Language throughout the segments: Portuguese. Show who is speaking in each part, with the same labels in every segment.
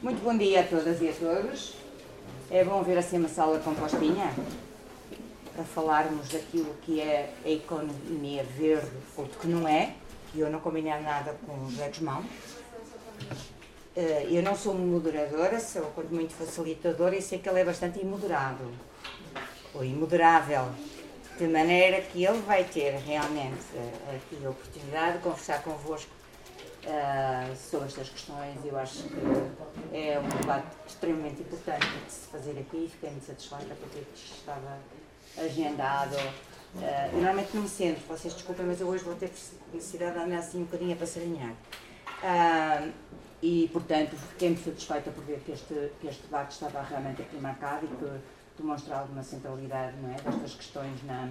Speaker 1: Muito bom dia a todas e a todos. É bom ver assim uma sala compostinha para falarmos daquilo que é a economia verde ou de que não é, que eu não combinei nada com o José Guzmão. Eh, eu não sou moderadora, sou quanto muito facilitadora e sei que ele é bastante imoderado ou imoderável, de maneira que ele vai ter realmente eh, aqui a oportunidade de conversar convosco uh, sobre estas questões. Eu acho que é um debate extremamente importante de se fazer aqui. Fiquei muito satisfeita porque estava agendado. Uh, eu normalmente não me sento, vocês desculpem, mas eu hoje vou ter necessidade de andar assim um bocadinho a passarinhar. Uh, e, portanto, fiquei muito satisfeita por ver que este, que este debate estava realmente aqui marcado e que demonstra alguma centralidade não é, destas questões na,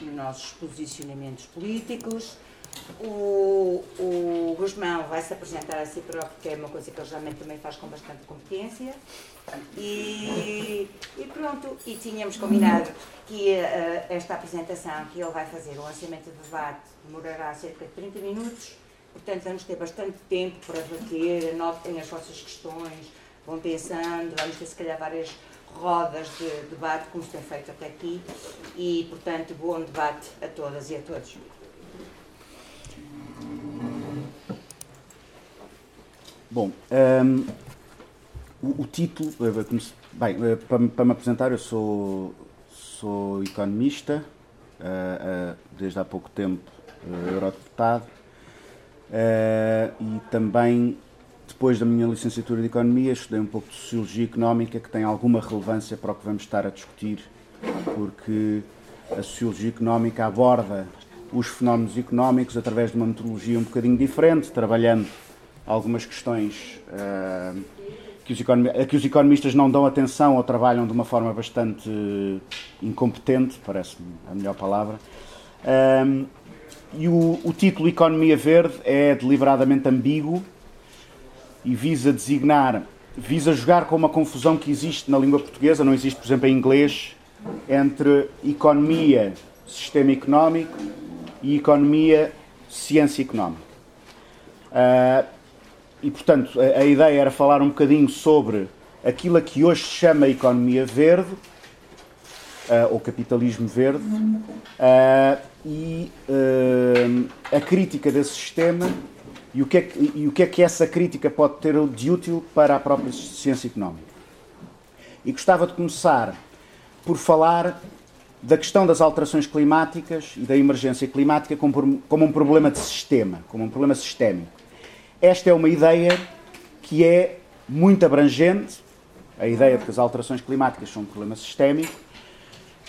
Speaker 1: nos nossos posicionamentos políticos. O, o Guzmão vai se apresentar a si próprio, que é uma coisa que ele geralmente também faz com bastante competência. E, e pronto, e tínhamos combinado que uh, esta apresentação que ele vai fazer, o lançamento do debate, demorará cerca de 30 minutos. Portanto, vamos ter bastante tempo para debater, anotem as vossas questões, vão pensando, vamos ter se calhar várias rodas de debate, como se tem feito até aqui. E, portanto, bom debate a todas e a todos.
Speaker 2: Bom, um, o, o, título, eh, bem, eh, para, para, me apresentar, eu sou, sou economista, uh, uh, desde há pouco tempo uh, eurodeputado, e também, depois da minha licenciatura de Economia, estudei um pouco de Sociologia Económica, que tem alguma relevância para o que vamos estar a discutir, porque a Sociologia Económica aborda os fenómenos económicos através de uma metodologia um bocadinho diferente, trabalhando algumas questões uh, que, os que os economistas não dão atenção ou trabalham de uma forma bastante incompetente, parece-me a melhor palavra. Um, eh, e o, o título Economia Verde é deliberadamente ambíguo e visa designar, visa jogar com uma confusão que existe na língua portuguesa, não existe, por exemplo, em inglês, entre economia, sistema económico e economia, ciência económica. Uh, e, portanto, a, a, ideia era falar um bocadinho sobre aquilo a que hoje se chama economia verde, uh, ou capitalismo verde, uh, e uh, a crítica desse sistema e o, que é que, e o que é que essa crítica pode ter de útil para a própria ciência económica. E gostava de começar por falar da questão das alterações climáticas e da emergência climática como, como um problema de sistema, como um problema sistémico. Esta é uma ideia que é muito abrangente, a ideia de que as alterações climáticas são um problema sistémico,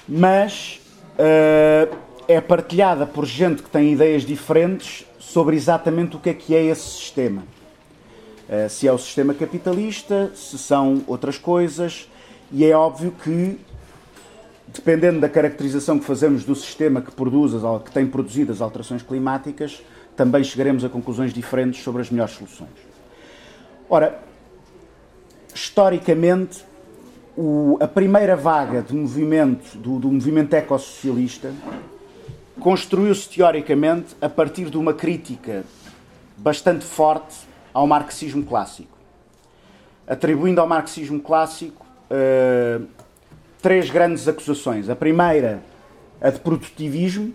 Speaker 2: mas uh, é partilhada por gente que tem ideias diferentes sobre exatamente o que é que é esse sistema. Uh, se é o sistema capitalista, se são outras coisas, e é óbvio que, dependendo da caracterização que fazemos do sistema que, produz, que tem produzido as alterações climáticas, também chegaremos a conclusões diferentes sobre as melhores soluções. Ora, historicamente, o, a primeira vaga de movimento, do, do movimento ecossocialista construiu-se teoricamente a partir de uma crítica bastante forte ao marxismo clássico, atribuindo ao marxismo clássico uh, três grandes acusações. A primeira, a de produtivismo,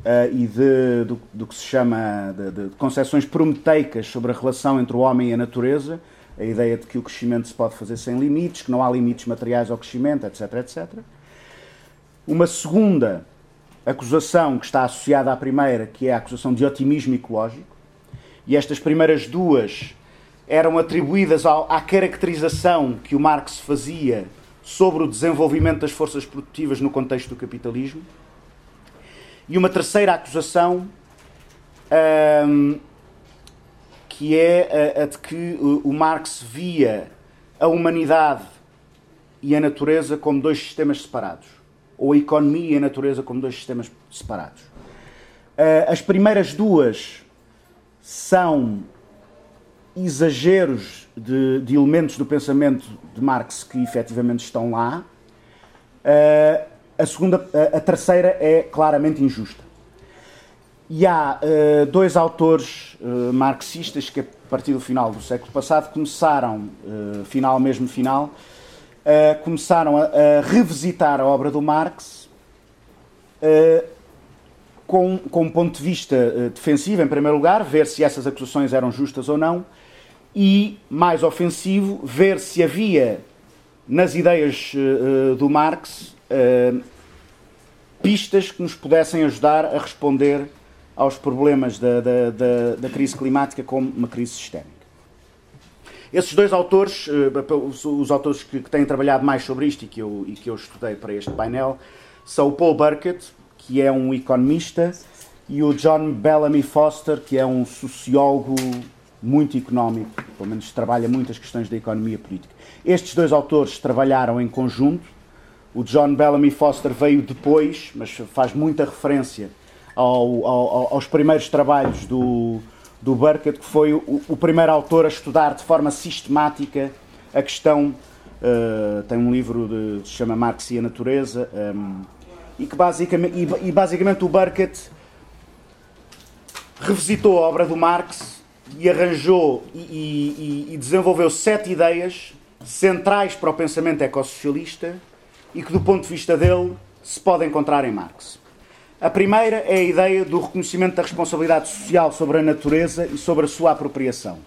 Speaker 2: Uh, e de, do, do, que se chama de, de concepções prometeicas sobre a relação entre o homem e a natureza, a ideia de que o crescimento se pode fazer sem limites, que não há limites materiais ao crescimento, etc, etc. Uma segunda acusação que está associada à primeira, que é a acusação de otimismo ecológico, e estas primeiras duas eram atribuídas ao, à caracterização que o Marx fazia sobre o desenvolvimento das forças produtivas no contexto do capitalismo e uma terceira acusação, um, que é a, a, de que o Marx via a humanidade e a natureza como dois sistemas separados, ou a economia e a natureza como dois sistemas separados. Uh, as primeiras duas são exageros de, de, elementos do pensamento de Marx que efetivamente estão lá. Uh, a, segunda, a, terceira é claramente injusta. E há uh, dois autores uh, marxistas que, a partir do final do século passado, começaram, uh, final mesmo final, começaram a, a, revisitar a obra do Marx com, com um ponto de vista defensivo, em primeiro lugar, ver se essas acusações eram justas ou não, e, mais ofensivo, ver se havia nas ideias do Marx pistas que nos pudessem ajudar a responder aos problemas da, da, da, da crise climática como uma crise sistémica. Esses dois autores, os, autores que, têm trabalhado mais sobre isto e que, eu, e que eu estudei para este painel, são o Paul Burkett, que é um economista, e o John Bellamy Foster, que é um sociólogo muito económico, pelo menos trabalha muitas questões da economia política. Estes dois autores trabalharam em conjunto. O John Bellamy Foster veio depois, mas faz muita referência ao, ao, aos primeiros trabalhos do, do Burkett, que foi o, o, primeiro autor a estudar de forma sistemática a questão. Uh, tem um livro que se chama Marx e a Natureza, um, ehm, e que basicamente, e, e basicamente o Burkett revisitou a obra do Marx e arranjou e, e, e, desenvolveu sete ideias centrais para o pensamento ecossocialista e que, do ponto de vista dele, se pode encontrar em Marx. A primeira é a ideia do reconhecimento da responsabilidade social sobre a natureza e sobre a sua apropriação.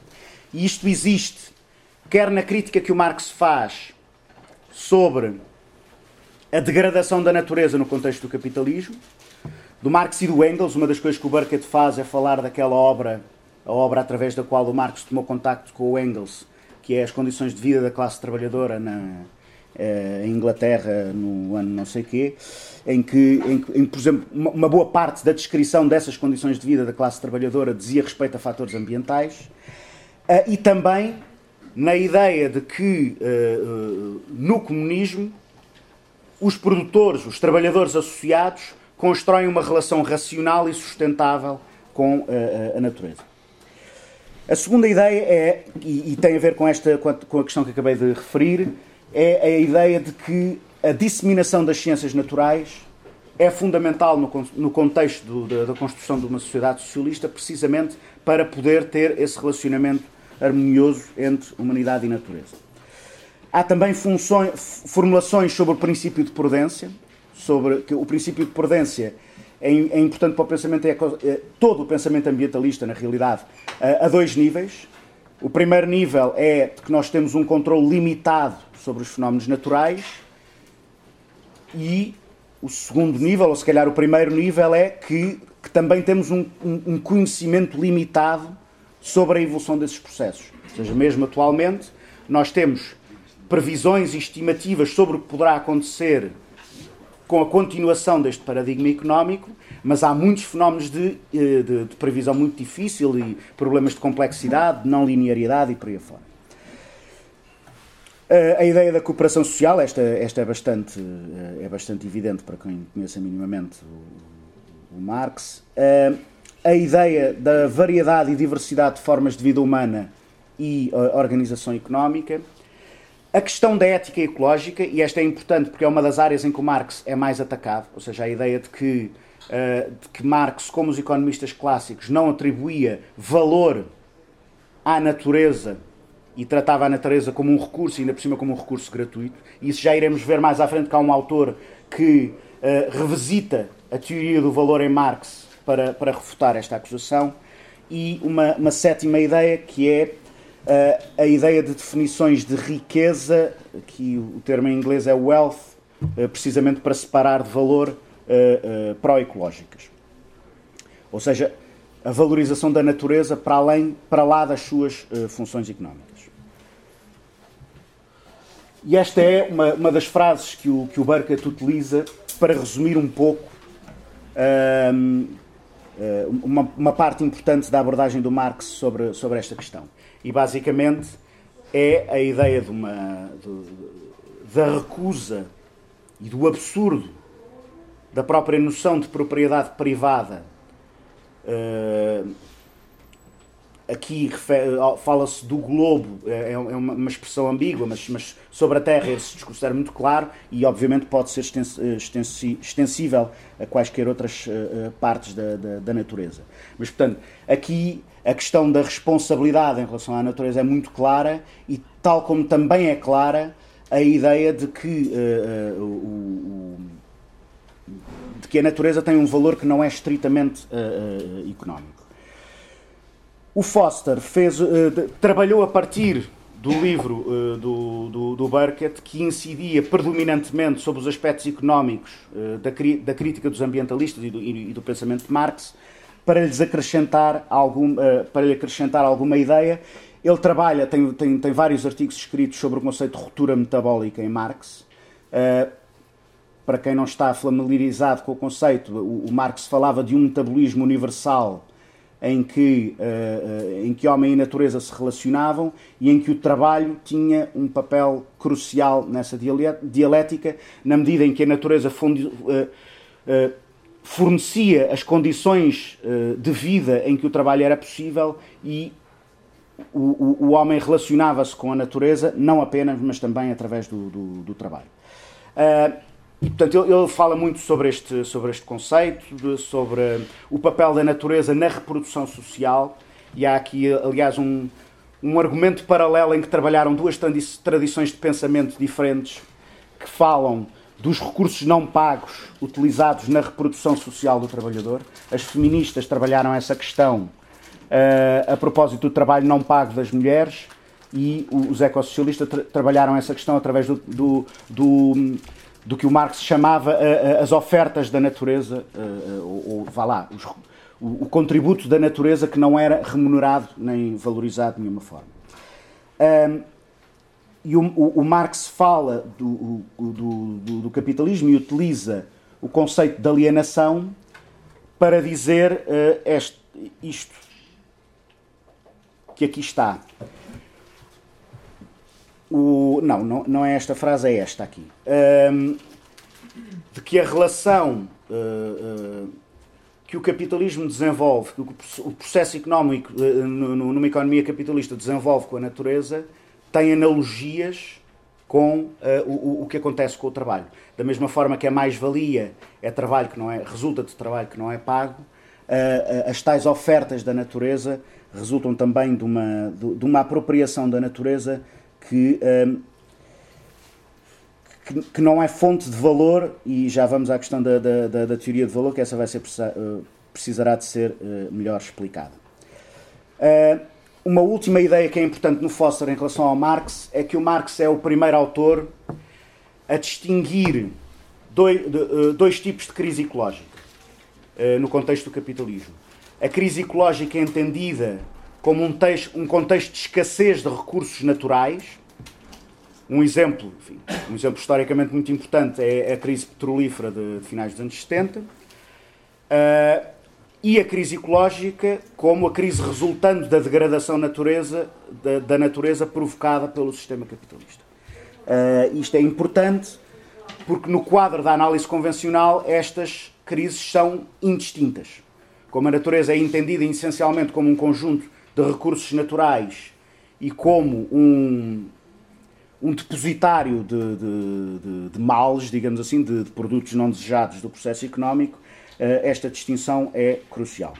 Speaker 2: E isto existe, quer na crítica que o Marx faz sobre a degradação da natureza no contexto do capitalismo, do Marx e do Engels, uma das coisas que o Burkett faz é falar daquela obra, a obra através da qual o Marx tomou contacto com o Engels, que é as condições de vida da classe trabalhadora na, eh, em Inglaterra no ano não sei quê, em que, em, em, por exemplo, uma, boa parte da descrição dessas condições de vida da classe trabalhadora dizia respeito a fatores ambientais, uh, e também na ideia de que uh, no comunismo os produtores, os trabalhadores associados, constroem uma relação racional e sustentável com a natureza. A segunda ideia é, e, e, tem a ver com, esta, com a questão que acabei de referir, é a ideia de que a disseminação das ciências naturais é fundamental no, no contexto do, da, da, construção de uma sociedade socialista, precisamente para poder ter esse relacionamento harmonioso entre humanidade e natureza. Há também funções, formulações sobre o princípio de prudência, sobre que o princípio de prudência é, é importante para o pensamento, é, é, todo o pensamento ambientalista, na realidade, a, a dois níveis. O primeiro nível é que nós temos um controle limitado sobre os fenómenos naturais e o segundo nível, ou se calhar o primeiro nível, é que, que também temos um, um, conhecimento limitado sobre a evolução desses processos. Ou seja, mesmo atualmente, nós temos previsões e estimativas sobre o que poderá acontecer com a continuação deste paradigma económico, mas há muitos fenómenos de, eh, de, de previsão muito difícil e problemas de complexidade, de não linearidade e por aí afora. Eh, a ideia da cooperação social, esta, esta é, bastante, eh, é bastante evidente para quem conheça minimamente o, o Marx. A ideia da variedade e diversidade de formas de vida humana e organização económica. A questão da ética ecológica, e esta é importante porque é uma das áreas em que o Marx é mais atacado, ou seja, a ideia de que, de que Marx, como os economistas clássicos, não atribuía valor à natureza e tratava a natureza como um recurso, ainda por cima como um recurso gratuito. E isso já iremos ver mais à frente, que há um autor que uh, revisita a teoria do valor em Marx para, para refutar esta acusação. E uma, uma sétima ideia, que é a ideia de definições de riqueza, que o termo em inglês é wealth, uh, precisamente para separar de valor pró-ecológicas. Ou seja, a valorização da natureza para além, para lá das suas funções económicas. E esta é uma, uma das frases que o, que o Burkett utiliza para resumir um pouco um, uma, uma, parte importante da abordagem do Marx sobre, sobre esta questão. E basicamente é a ideia de uma, de, da recusa e do absurdo da própria noção de propriedade privada uh, aqui fala-se do globo, é, é uma expressão ambígua, mas, mas sobre a Terra esse discurso era muito claro e, obviamente, pode ser extensível a quaisquer outras partes da, da, da natureza. Mas, portanto, aqui a questão da responsabilidade em relação à natureza é muito clara e, tal como também é clara, a ideia de que, uh, uh, o, de que a natureza tem um valor que não é estritamente uh, económico. O Foster fez, trabalhou a partir do livro do, do, do Burkett, que incidia predominantemente sobre os aspectos económicos da, da crítica dos ambientalistas e do, e do pensamento de Marx, para lhes acrescentar, algum, uh, para lhe acrescentar alguma ideia. Ele trabalha, tem, tem, tem vários artigos escritos sobre o conceito de ruptura metabólica em Marx. Uh, para quem não está familiarizado com o conceito, o, Marx falava de um metabolismo universal em que, uh, em que homem e natureza se relacionavam e em que o trabalho tinha um papel crucial nessa dialética, na medida em que a natureza fornecia as condições uh, de vida em que o trabalho era possível e o, o, o homem relacionava-se com a natureza, não apenas, mas também através do, do, do trabalho. Uh, e, portanto, ele, ele, fala muito sobre este, sobre este conceito, de, sobre o papel da natureza na reprodução social, e há aqui, aliás, um, um argumento paralelo em que trabalharam duas tradições de pensamento diferentes que falam dos recursos não pagos utilizados na reprodução social do trabalhador. As feministas trabalharam essa questão uh, a propósito do trabalho não pago das mulheres e os ecossocialistas tra trabalharam essa questão através do, do, do, do que o Marx chamava uh, as ofertas da natureza, uh, ou, ou vá lá, os, o, o, contributo da natureza que não era remunerado nem valorizado de nenhuma forma. E o, o, o Marx fala do, do, do, do, capitalismo e utiliza o conceito de alienação para dizer uh, este, isto que aqui está. O, não, não, não é esta frase, é esta aqui. Um, de que a relação uh, uh, que o capitalismo desenvolve, que o processo económico numa economia capitalista desenvolve com a natureza, tem analogias com uh, o, o que acontece com o trabalho. Da mesma forma que a mais-valia é trabalho que não é, resulta de trabalho que não é pago, uh, as tais ofertas da natureza resultam também de uma, de, uma apropriação da natureza que, que, que, não é fonte de valor, e já vamos à questão da, da, da, teoria de valor, que essa vai ser, precisará de ser melhor explicada. Uma última ideia que é importante no Foster em relação ao Marx é que o Marx é o primeiro autor a distinguir dois, eh, dois tipos de crise ecológica eh, no contexto do capitalismo. A crise ecológica é entendida como um, texto, um contexto de escassez de recursos naturais. Um exemplo, enfim, um exemplo historicamente muito importante é a crise petrolífera de, de finais dos anos 70. Uh, e a crise ecológica como a crise resultante da degradação natureza, da, da natureza provocada pelo sistema capitalista. Uh, isto é importante porque no quadro da análise convencional estas crises são indistintas. Como a natureza é entendida essencialmente como um conjunto de recursos naturais e como um, um depositário de, de, de, de males, digamos assim, de, de produtos não desejados do processo económico, esta distinção é crucial.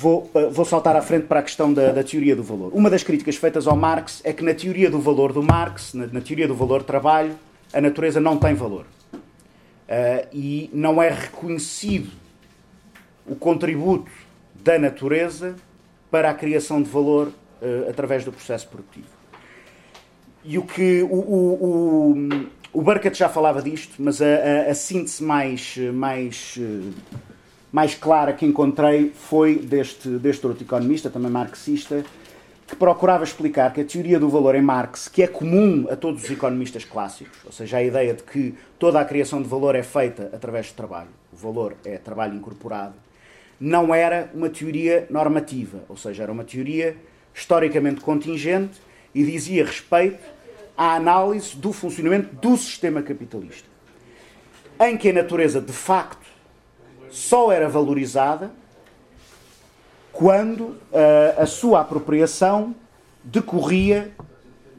Speaker 2: Vou, eh, vou, saltar à frente para a questão da, da, teoria do valor. Uma das críticas feitas ao Marx é que na teoria do valor do Marx, na, na teoria do valor trabalho, a natureza não tem valor. Uh, e não é reconhecido o contributo da natureza para a criação de valor uh, através do processo produtivo. E o que o, o, o o Burkett já falava disto, mas a, a, a síntese mais, mais, mais clara que encontrei foi deste, deste outro economista, também marxista, que procurava explicar que a teoria do valor em Marx, que é comum a todos os economistas clássicos, ou seja, a ideia de que toda a criação de valor é feita através do trabalho, o valor é trabalho incorporado, não era uma teoria normativa, ou seja, era uma teoria historicamente contingente e dizia respeito à análise do funcionamento do sistema capitalista, em que a natureza de facto só era valorizada quando uh, a sua apropriação decorria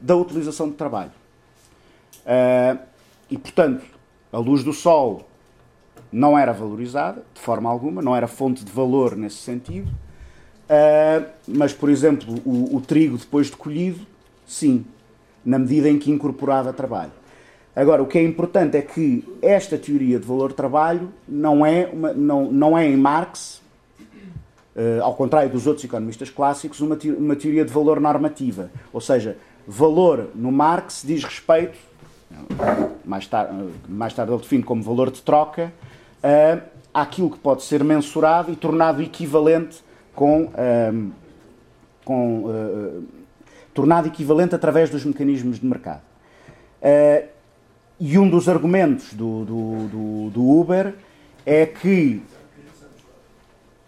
Speaker 2: da utilização de trabalho. Uh, e, portanto, a luz do sol não era valorizada, de forma alguma, não era fonte de valor nesse sentido, uh, mas, por exemplo, o, o, trigo depois de colhido, sim, na medida em que incorporava trabalho. Agora, o que é importante é que esta teoria de valor-trabalho não é, uma, não, não é em Marx, uh, ao contrário dos outros economistas clássicos, uma, uma teoria de valor normativa. Ou seja, valor no Marx diz respeito, mais tarde, mais tarde ele define como valor de troca, uh, àquilo que pode ser mensurado e tornado equivalente com. Uh, com uh, tornado equivalente através dos mecanismos de mercado. Uh, e um dos argumentos do, do, do, do, Uber é que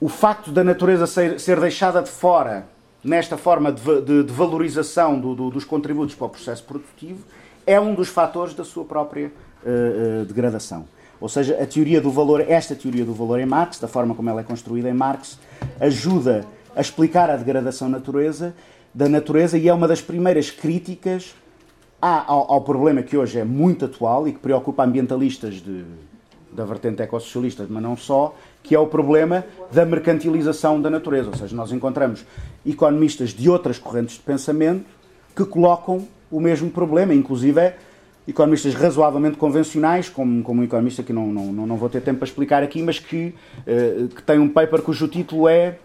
Speaker 2: o facto da natureza ser, ser deixada de fora nesta forma de, de, de valorização dos contributos para o processo produtivo é um dos fatores da sua própria uh, degradação. Ou seja, a teoria do valor, esta teoria do valor em Marx, da forma como ela é construída em Marx, ajuda a explicar a degradação natureza, da natureza e é uma das primeiras críticas ao, ao, problema que hoje é muito atual e que preocupa ambientalistas de, da vertente ecossocialista, mas não só, que é o problema da mercantilização da natureza. Ou seja, nós encontramos economistas de outras correntes de pensamento que colocam o mesmo problema, inclusive é economistas razoavelmente convencionais, como, como um economista que não, não, não vou ter tempo para explicar aqui, mas que, uh, que tem um paper cujo título é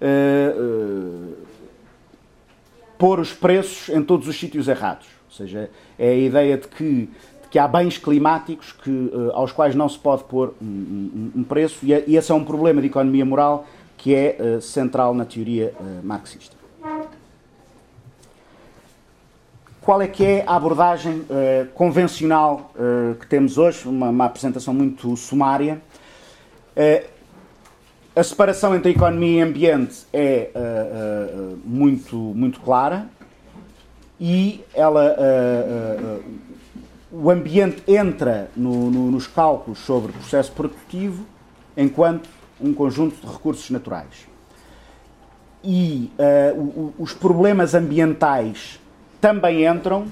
Speaker 2: uh, uh, Pôr os preços em todos os sítios errados. Ou seja, é a ideia de que, de que há bens climáticos que, aos quais não se pode pôr um, um, um preço, e, e, esse é um problema de economia moral que é central na teoria marxista. qual é que é a abordagem uh, convencional uh, que temos hoje, uma, uma apresentação muito sumária. Uh, a separação entre economia e ambiente é muito, muito clara e ela, o ambiente entra no, no, nos cálculos sobre o processo produtivo enquanto um conjunto de recursos naturais. E os problemas ambientais também entram,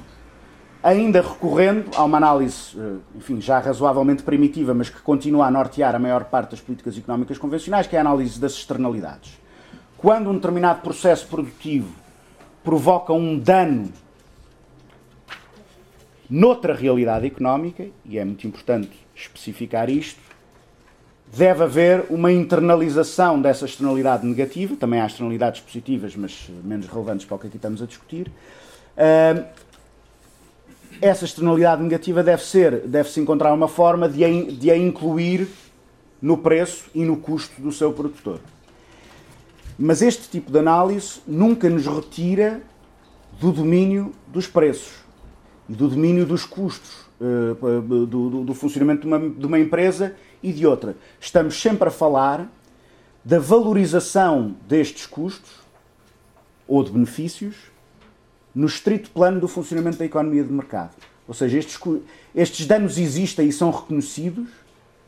Speaker 2: ainda recorrendo a uma análise, eh, enfim, já razoavelmente primitiva, mas que continua a nortear a maior parte das políticas económicas convencionais, que é a análise das externalidades. Quando um determinado processo produtivo provoca um dano noutra realidade económica, e é muito importante especificar isto, deve haver uma internalização dessa externalidade negativa, também há externalidades positivas, mas menos relevantes para o que aqui estamos a discutir, essa externalidade negativa deve ser, deve-se encontrar uma forma de a, de a incluir no preço e no custo do seu produtor. Mas este tipo de análise nunca nos retira do domínio dos preços e do domínio dos custos uh, do, do, do, funcionamento de uma, de uma empresa e de outra. Estamos sempre a falar da valorização destes custos ou de benefícios no estrito plano do funcionamento da economia de mercado. Ou seja, estes, estes danos existem e são reconhecidos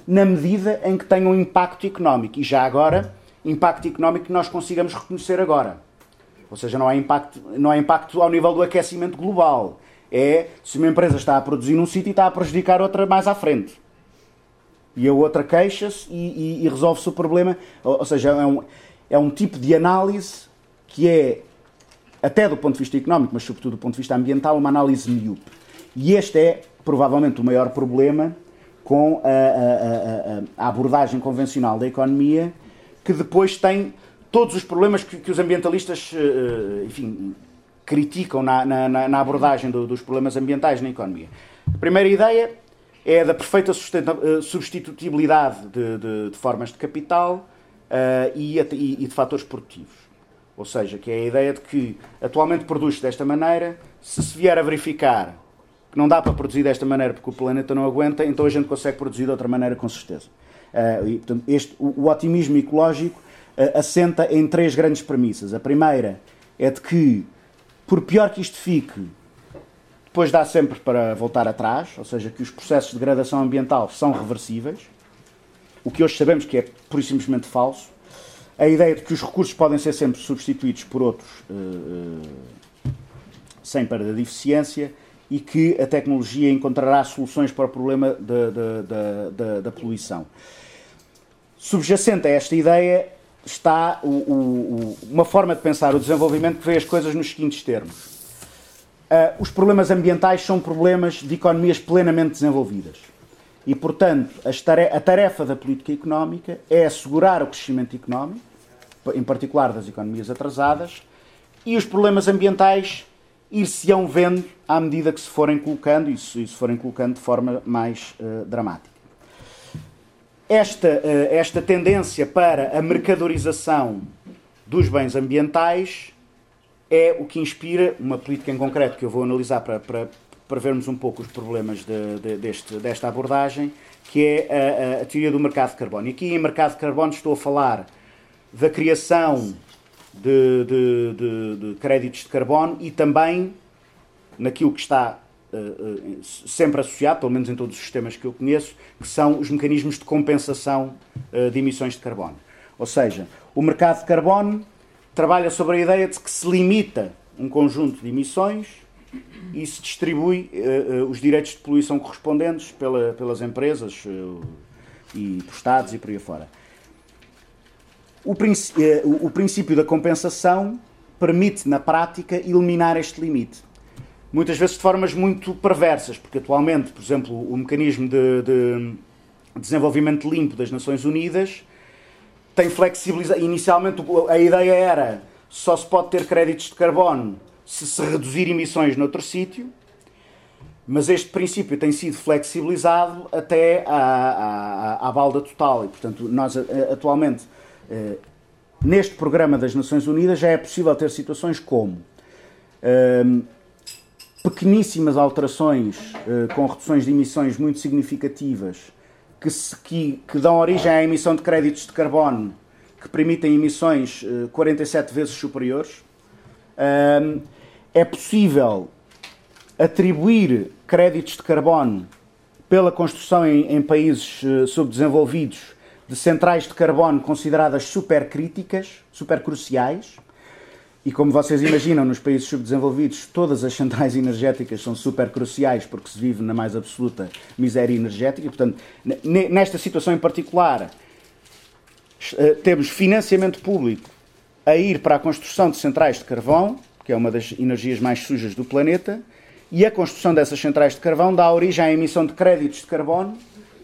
Speaker 2: na medida em que tenham impacto económico. E já agora, impacto económico que nós consigamos reconhecer agora. Ou seja, não há impacto, não há impacto ao nível do aquecimento global. É se uma empresa está a produzir num sítio e está a prejudicar outra mais à frente. E a outra queixa-se e, e, e resolve-se o problema. Ou, ou seja, é um, é um tipo de análise que é até do ponto de vista económico, mas sobretudo do ponto de vista ambiental, uma análise míope. E este é provavelmente o maior problema com a, a, a, a, abordagem convencional da economia, que depois tem todos os problemas que, que os ambientalistas, eh, eh, enfim, criticam na, na, na abordagem do, dos problemas ambientais na economia. A primeira ideia é da perfeita eh, substitutibilidade de, de, de, formas de capital uh, e, e de fatores produtivos. Ou seja, que é a ideia de que atualmente produz-se desta maneira, se se vier a verificar que não dá para produzir desta maneira porque o planeta não aguenta, então a gente consegue produzir de outra maneira com certeza. Uh, e, portanto, este, o, o, otimismo ecológico uh, assenta em três grandes premissas. A primeira é de que, por pior que isto fique, depois dá sempre para voltar atrás, ou seja, que os processos de degradação ambiental são reversíveis, o que hoje sabemos que é pura e simplesmente falso. A ideia de que os recursos podem ser sempre substituídos por outros sem perda de eficiência e que a tecnologia encontrará soluções para o problema da, da, da, da poluição. Subjacente a esta ideia está o, o, uma forma de pensar o desenvolvimento que vê as coisas nos seguintes termos. Uh, os problemas ambientais são problemas de economias plenamente desenvolvidas. E, portanto, a tarefa da política económica é assegurar o crescimento económico, em particular das economias atrasadas, e os problemas ambientais ir-se-ão vendo à medida que se forem colocando e se, forem colocando de forma mais uh, dramática. Esta, uh, esta tendência para a mercadorização dos bens ambientais é o que inspira uma política em concreto que eu vou analisar para, para, para vermos um pouco os problemas de, de, deste, desta abordagem, que é a, a, teoria do mercado de carbono. E aqui em mercado de carbono estou a falar da criação de, de, de, de créditos de carbono e também naquilo que está uh, uh, sempre associado, pelo menos em todos os sistemas que eu conheço, que são os mecanismos de compensação uh, de emissões de carbono. Ou seja, o mercado de carbono trabalha sobre a ideia de que se limita um conjunto de emissões e se distribui os direitos de poluição correspondentes pela, pelas empresas e por Estados e por aí fora. Eh, o, o princípio da compensação permite, na prática, eliminar este limite. Muitas vezes de formas muito perversas, porque atualmente, por exemplo, o mecanismo de, de desenvolvimento limpo das Nações Unidas tem flexibilizado. Inicialmente a ideia era só se pode ter créditos de carbono se se reduzir emissões noutro sítio, mas este princípio tem sido flexibilizado até à, à, à balda total e, portanto, nós eh, atualmente neste programa das Nações Unidas já é possível ter situações como ehm, pequeníssimas alterações uh, com reduções de emissões muito significativas que, se, que, que, dão origem à emissão de créditos de carbono que permitem emissões uh, eh, 47 vezes superiores. Uh, é possível atribuir créditos de carbono pela construção em, em países subdesenvolvidos de centrais de carbono consideradas supercríticas, supercruciais. E como vocês imaginam, nos países subdesenvolvidos, todas as centrais energéticas são supercruciais porque se vive na mais absoluta miséria energética. Portanto, nesta situação em particular, eh, temos financiamento público a ir para a construção de centrais de carvão, que é uma das energias mais sujas do planeta, e a construção dessas centrais de carvão dá origem à emissão de créditos de carbono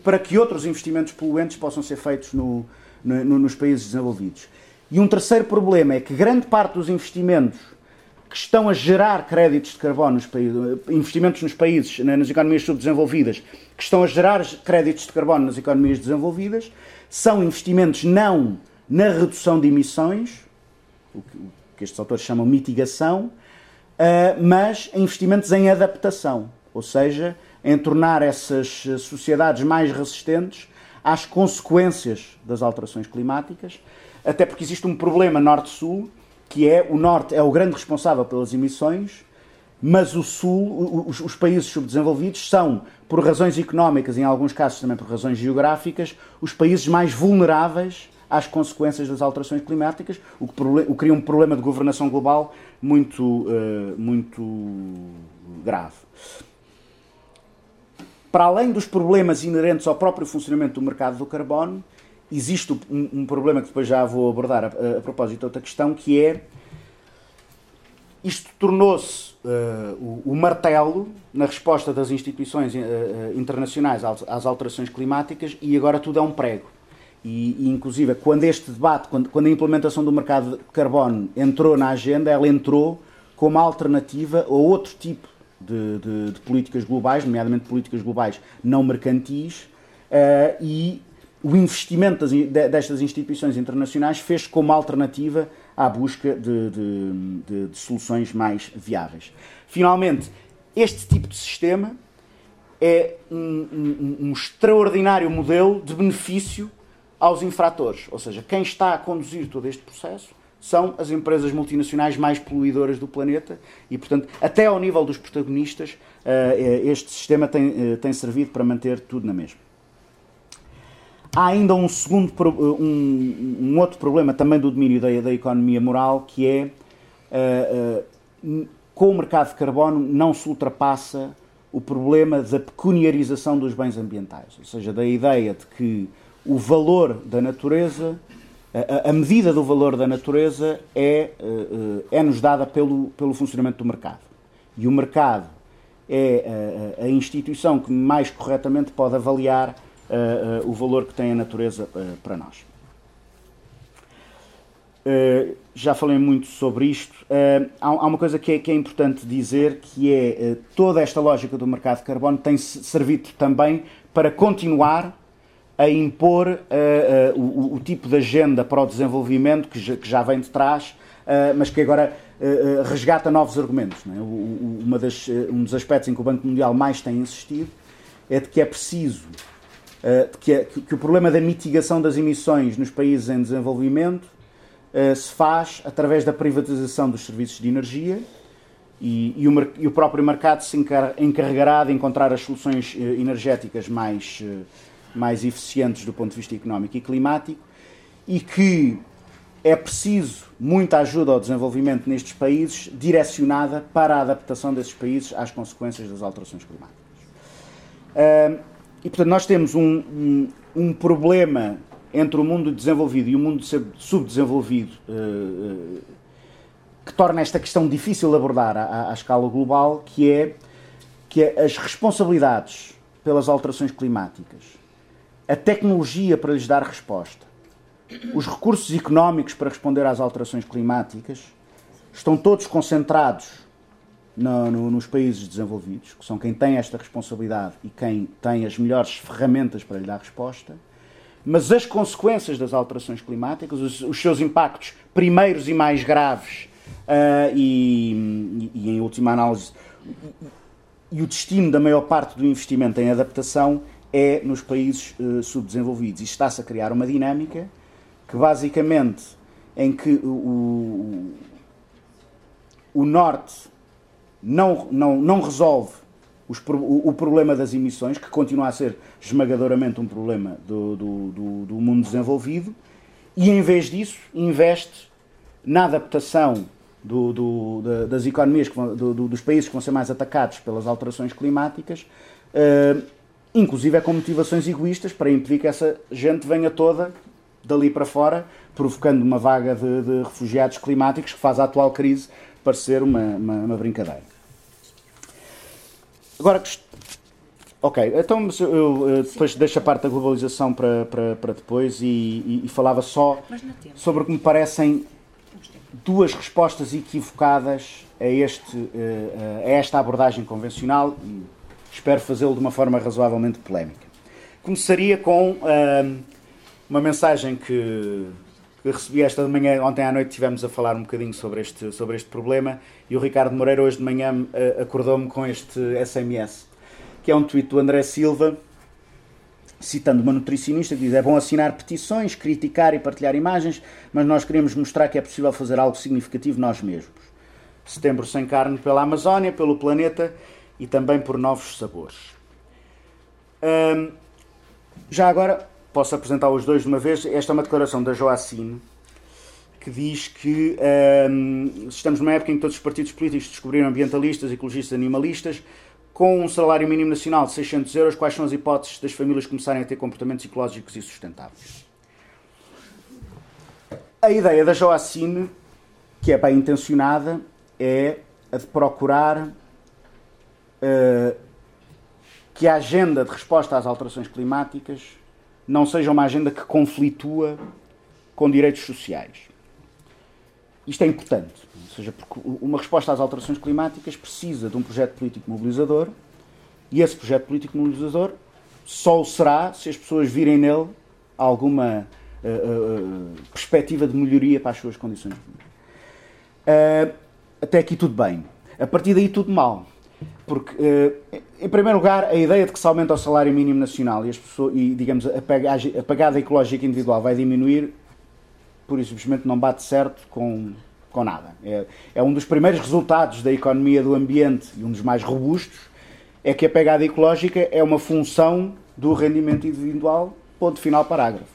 Speaker 2: para que outros investimentos poluentes possam ser feitos no, no, nos países desenvolvidos. E um terceiro problema é que grande parte dos investimentos que estão a gerar créditos de carbono, nos países, investimentos nos países, nas economias subdesenvolvidas, que estão a gerar créditos de carbono nas economias desenvolvidas, são investimentos não na redução de emissões, o que estes autores chamam mitigação, eh, mas investimentos em adaptação, ou seja, em tornar essas eh, sociedades mais resistentes às consequências das alterações climáticas, até porque existe um problema norte-sul, que é o norte é o grande responsável pelas emissões, mas o sul, os, os países subdesenvolvidos são, por razões económicas, em alguns casos também por razões geográficas, os países mais vulneráveis às consequências das alterações climáticas, o que, o que cria um problema de governação global muito, uh, muito grave para além dos problemas inerentes ao próprio funcionamento do mercado do carbono, existe um, um problema que depois já vou abordar a, a, a propósito de outra questão, que é isto tornou-se uh, o, o, martelo na resposta das instituições uh, internacionais às alterações climáticas e agora tudo é um prego. E, e inclusive, quando este debate, quando, quando, a implementação do mercado de carbono entrou na agenda, ela entrou como alternativa a outro tipo de, de, de políticas globais, nomeadamente políticas globais não mercantis, uh, e o investimento das, destas instituições internacionais fez como alternativa à busca de, de, de, soluções mais viáveis. Finalmente, este tipo de sistema é um, um, um, extraordinário modelo de benefício aos infratores, ou seja, quem está a conduzir todo este processo são as empresas multinacionais mais poluidoras do planeta e, portanto, até ao nível dos protagonistas, eh, este sistema tem, eh, tem servido para manter tudo na mesma. há ainda um segundo um, um, outro problema também do domínio da, da economia moral que é uh, uh, com o mercado de carbono não se ultrapassa o problema da pecuniarização dos bens ambientais, ou seja, da ideia de que o valor da natureza, a, medida do valor da natureza é, uh, é nos dada pelo, pelo funcionamento do mercado. E o mercado é a, a instituição que mais corretamente pode avaliar o valor que tem a natureza para nós. já falei muito sobre isto. Há, há, uma coisa que é, que é, importante dizer, que é toda esta lógica do mercado de carbono tem servido também para continuar a impor o, o, tipo de agenda para o desenvolvimento que já, que já vem de trás, mas que agora uh, resgata novos argumentos. É? O, uma das, um dos aspectos em que o Banco Mundial mais tem insistido é de que é preciso uh, que, é, que, que, o problema da mitigação das emissões nos países em desenvolvimento uh, se faz através da privatização dos serviços de energia e, e, o, e o, próprio mercado se encarregará de encontrar as soluções energéticas mais, mais eficientes do ponto de vista económico e climático e que é preciso muita ajuda ao desenvolvimento nestes países, direcionada para a adaptação desses países às consequências das alterações climáticas. e, portanto, nós temos um, um, um, problema entre o mundo desenvolvido e o mundo subdesenvolvido uh, uh, que torna esta questão difícil de abordar à, à escala global, que é que é as responsabilidades pelas alterações climáticas, a tecnologia para lhes dar resposta, os recursos económicos para responder às alterações climáticas estão todos concentrados no, no, nos países desenvolvidos, que são quem tem esta responsabilidade e quem tem as melhores ferramentas para lhe dar resposta. Mas as consequências das alterações climáticas, os, os seus impactos primeiros e mais graves, uh, e, e, em última análise, e, e o destino da maior parte do investimento em adaptação é nos países uh, subdesenvolvidos. E está-se a criar uma dinâmica que basicamente em que o, o Norte não, não, não resolve os, o, o, problema das emissões, que continua a ser esmagadoramente um problema do, do, do, do mundo desenvolvido, e em vez disso investe na adaptação do, do, das economias, do, dos países que vão ser mais atacados pelas alterações climáticas, uh, inclusive é com motivações egoístas para impedir que essa gente venha toda dali para fora, provocando uma vaga de, de refugiados climáticos que faz a atual crise parecer uma, uma, uma brincadeira. Agora, ok, então eu depois deixo a parte da globalização para, para, para depois e, e, e falava só sobre o que me parecem duas respostas equivocadas a, este, eh, a esta abordagem convencional espero fazê-lo de uma forma razoavelmente polémica. Começaria com uh, uma mensagem que, que recebi esta manhã, ontem à noite tivemos a falar um bocadinho sobre este, sobre este problema e o Ricardo Moreira hoje de manhã uh, acordou-me com este SMS, que é um tweet do André Silva, citando uma nutricionista que diz é bom assinar petições, criticar e partilhar imagens, mas nós queremos mostrar que é possível fazer algo significativo nós mesmos. Setembro sem carne pela Amazónia, pelo planeta e também por novos sabores. já agora, posso apresentar os dois de uma vez. Esta é uma declaração da Joacine que diz que um, estamos numa época em que todos os partidos políticos descobriram ambientalistas, ecologistas, animalistas. Com um salário mínimo nacional de 600 euros, quais são as hipóteses das famílias começarem a ter comportamentos ecológicos e sustentáveis? A ideia da Joacine, que é bem intencionada, é a de procurar que a agenda de resposta às alterações climáticas não seja uma agenda que conflitua com direitos sociais. Isto é importante, ou seja, porque uma resposta às alterações climáticas precisa de um projeto político mobilizador e esse projeto político mobilizador só o será se as pessoas virem nele alguma uh, uh, perspectiva de melhoria para as suas condições de vida. Uh, até aqui tudo bem. A partir daí tudo mal. Porque, eh, em primeiro lugar, a ideia de que se aumenta o salário mínimo nacional e, as pessoas, e digamos, a pagada ecológica individual vai diminuir, por isso simplesmente não bate certo com, com nada. É, é um dos primeiros resultados da economia do ambiente e um dos mais robustos, é que a pegada ecológica é uma função do rendimento individual ponto final parágrafo.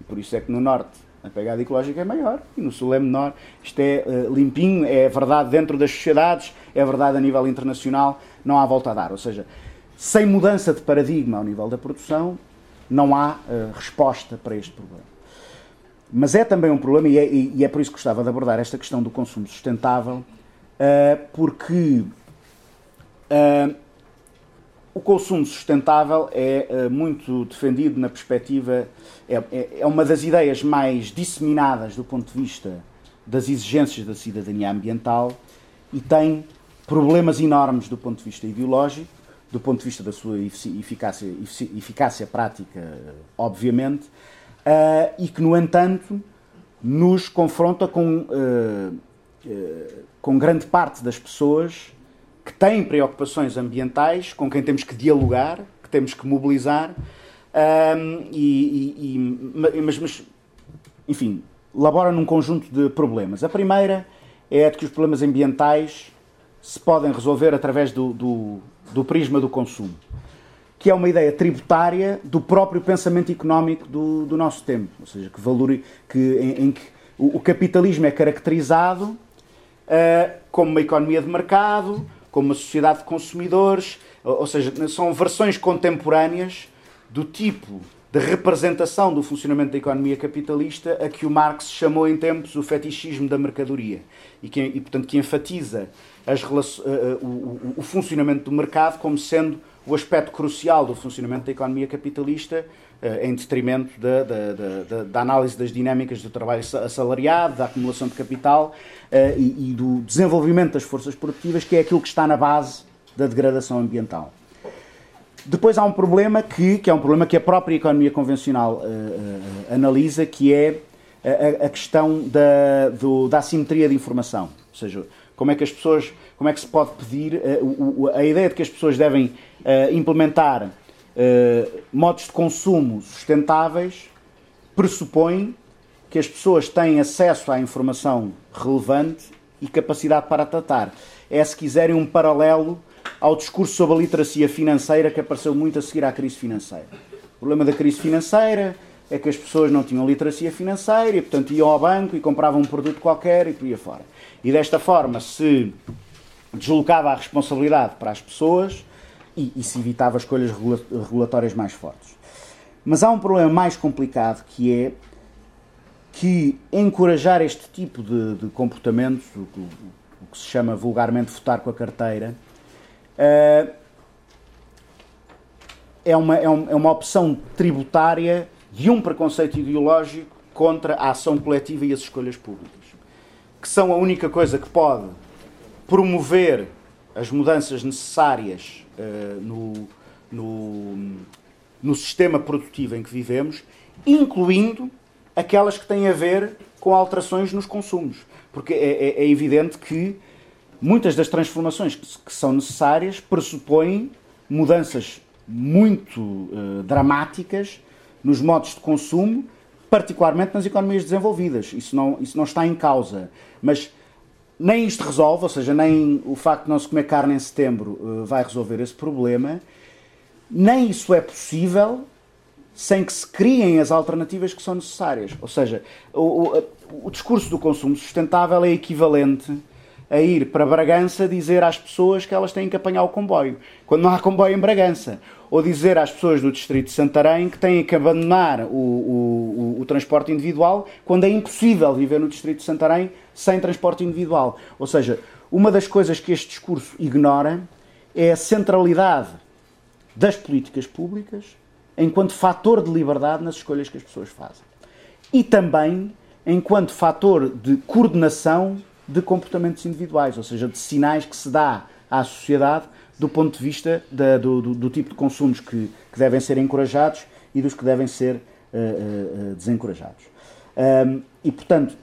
Speaker 2: E por isso é que no Norte a pegada ecológica é maior e no Sul é menor. Isto é uh, limpinho, é verdade dentro das sociedades, é verdade a nível internacional, não há volta a dar. Ou seja, sem mudança de paradigma ao nível da produção, não há uh, resposta para este problema. Mas é também um problema, e é, e é, por isso que gostava de abordar esta questão do consumo sustentável, uh, porque o consumo sustentável é muito defendido na perspectiva, é, é, é uma das ideias mais disseminadas do ponto de vista das exigências da cidadania ambiental e tem problemas enormes do ponto de vista ideológico, do ponto de vista da sua eficácia, eficácia prática, obviamente, uh, e que, no entanto, nos confronta com, uh, uh, com grande parte das pessoas que têm preocupações ambientais, com quem temos que dialogar, que temos que mobilizar, e, e, mas, mas, enfim, labora num conjunto de problemas. A primeira é a de que os problemas ambientais se podem resolver através do, do do prisma do consumo, que é uma ideia tributária do próprio pensamento económico do, do nosso tempo, ou seja, que, valor, que, em, em que o, o, capitalismo é caracterizado uh, como uma economia de mercado, como uma sociedade de consumidores, ou, seja, são versões contemporâneas do tipo de representação do funcionamento da economia capitalista a que o Marx chamou em tempos o fetichismo da mercadoria. E, que, e portanto, que enfatiza as, uh, o, o, o, funcionamento do mercado como sendo o aspecto crucial do funcionamento da economia capitalista, uh, em detrimento da, da, da, da, análise das dinâmicas do trabalho assalariado, da acumulação de capital uh, e, e do desenvolvimento das forças produtivas, que é aquilo que está na base da degradação ambiental. Depois há um problema que, que é um problema que a própria economia convencional uh, analisa, que é a, a questão da, do, da assimetria de informação. Ou seja, como é que as pessoas, como é que se pode pedir uh, a ideia de que as pessoas devem implementar modos de consumo sustentáveis pressupõe que as pessoas têm acesso à informação relevante e capacidade para tratar. É, se quiserem, um paralelo ao discurso sobre a literacia financeira que apareceu muito a seguir à crise financeira. O problema da crise financeira é que as pessoas não tinham literacia financeira e, portanto, iam ao banco e compravam um produto qualquer e por aí fora. E desta forma se deslocava a responsabilidade para as pessoas e, e se evitava escolhas regulatórias mais fortes. Mas há um problema mais complicado que é que encorajar este tipo de, de comportamentos, o, o que se chama vulgarmente votar com a carteira, eh, é uma, é, uma opção tributária de um preconceito ideológico contra a ação coletiva e as escolhas públicas, que são a única coisa que pode promover as mudanças necessárias uh, no, no, no sistema produtivo em que vivemos, incluindo aquelas que têm a ver com alterações nos consumos. Porque é, é, é evidente que muitas das transformações que, que são necessárias pressupõem mudanças muito uh, dramáticas nos modos de consumo, particularmente nas economias desenvolvidas. Isso não, isso não está em causa. Mas nem isto resolve, ou seja, nem o facto de não se comer carne em setembro uh, vai resolver esse problema, nem isso é possível sem que se criem as alternativas que são necessárias. Ou seja, o, o, o discurso do consumo sustentável é equivalente a ir para Bragança dizer às pessoas que elas têm que apanhar o comboio, quando não há comboio em Bragança. Ou dizer às pessoas do distrito de Santarém que têm que abandonar o, o, o, o transporte individual, quando é impossível viver no distrito de Santarém sem transporte individual. Ou seja, uma das coisas que este discurso ignora é a centralidade das políticas públicas enquanto fator de liberdade nas escolhas que as pessoas fazem. E também enquanto fator de coordenação de comportamentos individuais, ou seja, de sinais que se dá à sociedade do ponto de vista da, do, do, do, tipo de consumos que, que, devem ser encorajados e dos que devem ser uh, uh, desencorajados. Um, e, portanto,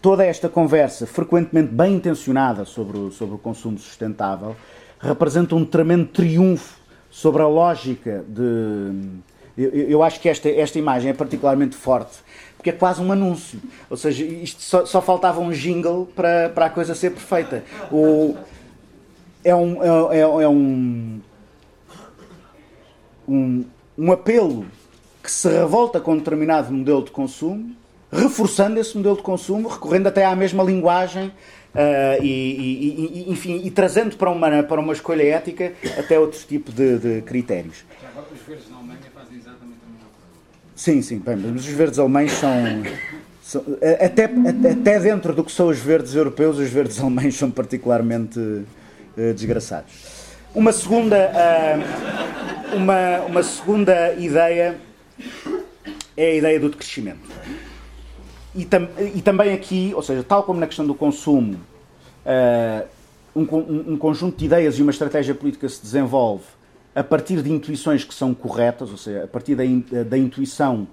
Speaker 2: toda esta conversa, frequentemente bem intencionada sobre o, sobre o consumo sustentável, representa um tremendo triunfo sobre a lógica de. Eu, eu acho que esta, esta imagem é particularmente forte porque é quase um anúncio. Ou seja, isto só, só faltava um jingle para, para a coisa ser perfeita. O, é um, é, é, é um, um, um apelo que se revolta com um determinado modelo de consumo, reforçando esse modelo de consumo, recorrendo até à mesma linguagem uh, e, e, e, enfim, e trazendo para uma, para uma escolha ética até outro tipo de, de critérios.
Speaker 3: Os verdes na Alemanha fazem exatamente a mesma coisa.
Speaker 2: Sim, sim, bem, mas os verdes alemães são, são até, até dentro do que são os verdes europeus, os verdes alemães são particularmente uh, desgraçados. Uma segunda, uh, uma, uma segunda ideia é a ideia do decrescimento. E, tam, e, também aqui, ou seja, tal como na questão do consumo, uh, um, um, conjunto de ideias e uma estratégia política se desenvolve a partir de intuições que são corretas, ou seja, a partir da, in, da intuição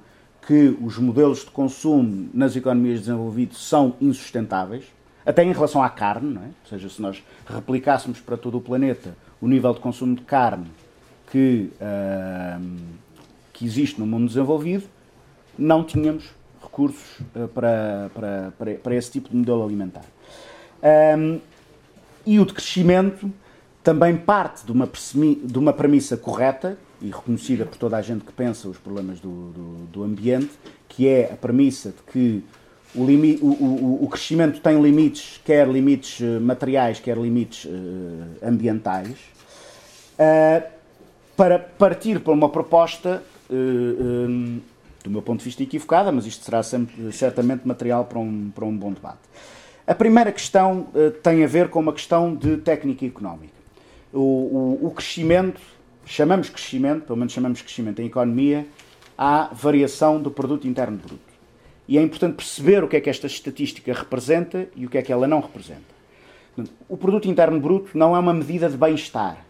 Speaker 2: que os modelos de consumo nas economias desenvolvidas são insustentáveis, até em relação à carne, é? ou seja, se nós replicássemos para todo o planeta o nível de consumo de carne que, uh, que existe no mundo desenvolvido, não tínhamos recursos uh, para, para, para, para, esse tipo de modelo alimentar. Um, e o decrescimento também parte de uma, de uma premissa correta e reconhecida por toda a gente que pensa os problemas do, do, do ambiente, que é a premissa de que o, limi, o, o, o, crescimento tem limites, quer limites eh, materiais, quer limites uh, ambientais, uh, para partir para uma proposta uh, um, do meu ponto de vista, equivocada, mas isto será sempre, certamente material para um, para um bom debate. A primeira questão tem a ver com uma questão de técnica económica. O, crescimento, chamamos crescimento, pelo menos chamamos crescimento em economia, há variação do produto interno bruto. E é importante perceber o que é que esta estatística representa e o que é que ela não representa. O produto interno bruto não é uma medida de bem-estar.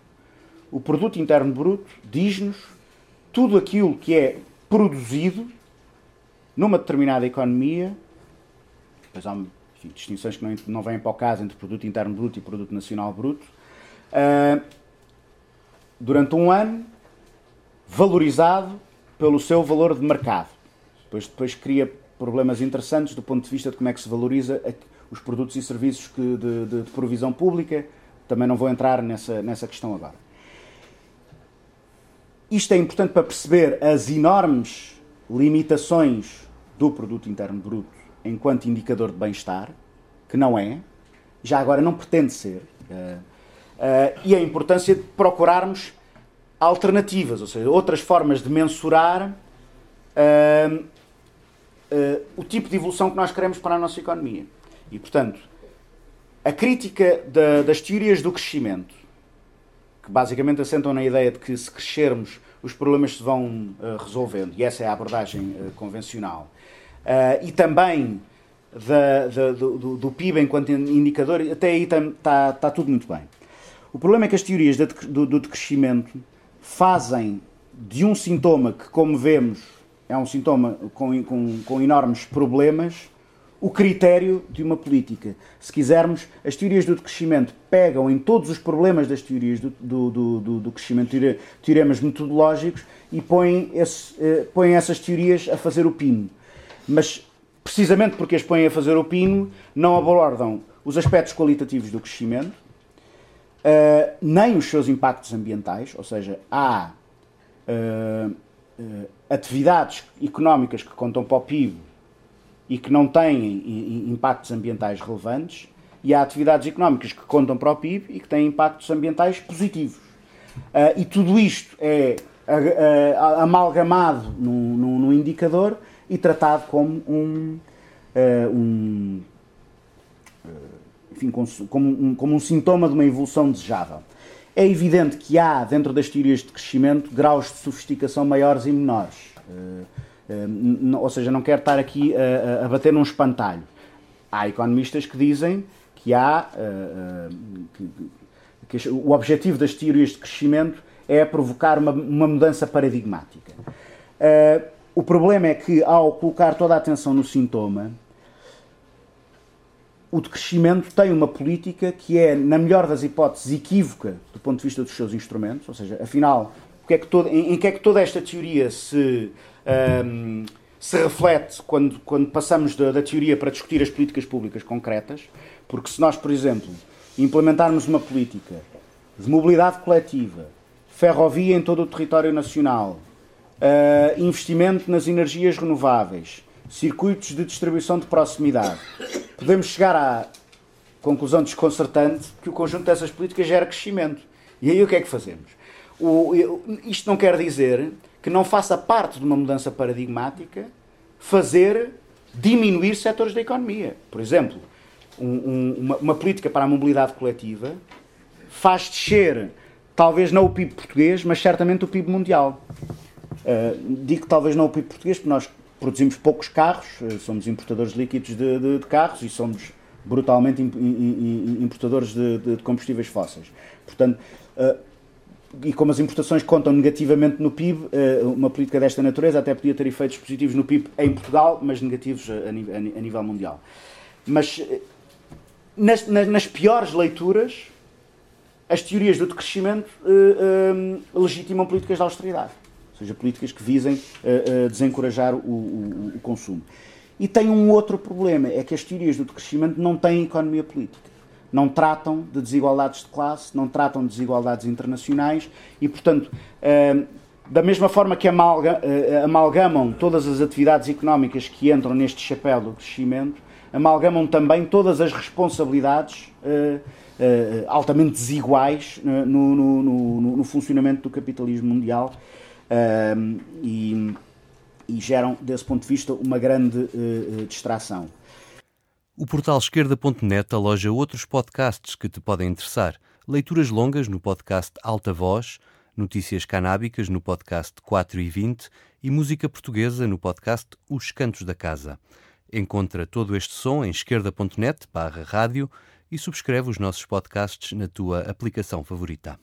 Speaker 2: O produto interno bruto diz-nos tudo aquilo que é produzido numa determinada economia, depois há enfim, distinções que não, não vêm para o caso entre produto interno bruto e produto nacional bruto, uh, durante um ano, valorizado pelo seu valor de mercado. Depois, depois cria problemas interessantes do ponto de vista de como é que se valoriza os produtos e serviços que, de, de, de provisão pública. Também não vou entrar nessa, nessa questão agora. Isto é importante para perceber as enormes limitações do produto interno bruto enquanto indicador de bem-estar, que não é, já agora não pretende ser, uh, uh, e a importância de procurarmos alternativas, ou seja, outras formas de mensurar uh, o tipo de evolução que nós queremos para a nossa economia. E, portanto, a crítica da, das teorias do crescimento, que basicamente assentam na ideia de que se crescermos os problemas se vão uh, resolvendo, e essa é a abordagem uh, convencional. Uh, e também da, da, do, do, PIB enquanto indicador, até aí está tá tudo muito bem. O problema é que as teorias do, do decrescimento fazem de um sintoma que, como vemos, é um sintoma com, com, com enormes problemas, o critério de uma política. Se quisermos, as teorias do crescimento pegam em todos os problemas das teorias do, do, do, do crescimento, teoremas metodológicos, e põem, esse, eh, põem essas teorias a fazer o pino. Mas, precisamente porque as põem a fazer o pino, não abordam os aspectos qualitativos do crescimento, uh, nem os seus impactos ambientais, ou seja, há uh, atividades económicas que contam para o PIB e que não têm impactos ambientais relevantes, e há atividades económicas que contam para o PIB e que têm impactos ambientais positivos. Uh, e tudo isto é amalgamado num, indicador e tratado como um, um enfim, como, um, como um sintoma de uma evolução desejável. É evidente que há, dentro das teorias de crescimento, graus de sofisticação maiores e menores. Uh, ou seja, não quero estar aqui a, a, bater num espantalho. Há economistas que dizem que há que, que, o objetivo das teorias de crescimento é provocar uma, uma mudança paradigmática. O problema é que, ao colocar toda a atenção no sintoma, o decrescimento tem uma política que é, na melhor das hipóteses, equívoca do ponto de vista dos seus instrumentos, ou seja, afinal, que é que todo, em, em que é que toda esta teoria se um, se reflete quando, quando passamos da, da, teoria para discutir as políticas públicas concretas, porque se nós, por exemplo, implementarmos uma política de mobilidade coletiva, ferrovia em todo o território nacional, uh, investimento nas energias renováveis, circuitos de distribuição de proximidade, podemos chegar à conclusão desconcertante que o conjunto dessas políticas gera crescimento. E aí o que é que fazemos? O, isto não quer dizer que não faça parte de uma mudança paradigmática fazer diminuir setores da economia. Por exemplo, um, um, uma, uma, política para a mobilidade coletiva faz descer, talvez não o PIB português, mas certamente o PIB mundial. Uh, digo talvez não o PIB português, porque nós produzimos poucos carros, uh, somos importadores líquidos de, de, de, carros e somos brutalmente importadores de, de combustíveis fósseis. Portanto, uh, e como as importações contam negativamente no PIB, uma política desta natureza até podia ter efeitos positivos no PIB em Portugal, mas negativos a, a nível mundial. Mas nas, nas, piores leituras, as teorias do decrescimento legitimam políticas de austeridade, ou seja, políticas que visem uh, desencorajar o, o, o, consumo. E tem um outro problema, é que as teorias do decrescimento não têm economia política. Não tratam de desigualdades de classe, não tratam de desigualdades internacionais e, portanto, da mesma forma que amalga, amalgamam todas as atividades económicas que entram neste chapéu do crescimento, amalgamam também todas as responsabilidades uh, uh, altamente desiguais no, no, no, no, funcionamento do capitalismo mundial uh, e, e, geram, desse ponto de vista, uma grande distração.
Speaker 4: O portal esquerda.net aloja outros podcasts que te podem interessar. Leituras longas no podcast Alta Voz, notícias canábicas no podcast 4 e 20 e música portuguesa no podcast Os Cantos da Casa. Encontra todo este som em esquerda.net barra rádio e subscreve os nossos podcasts na tua aplicação favorita.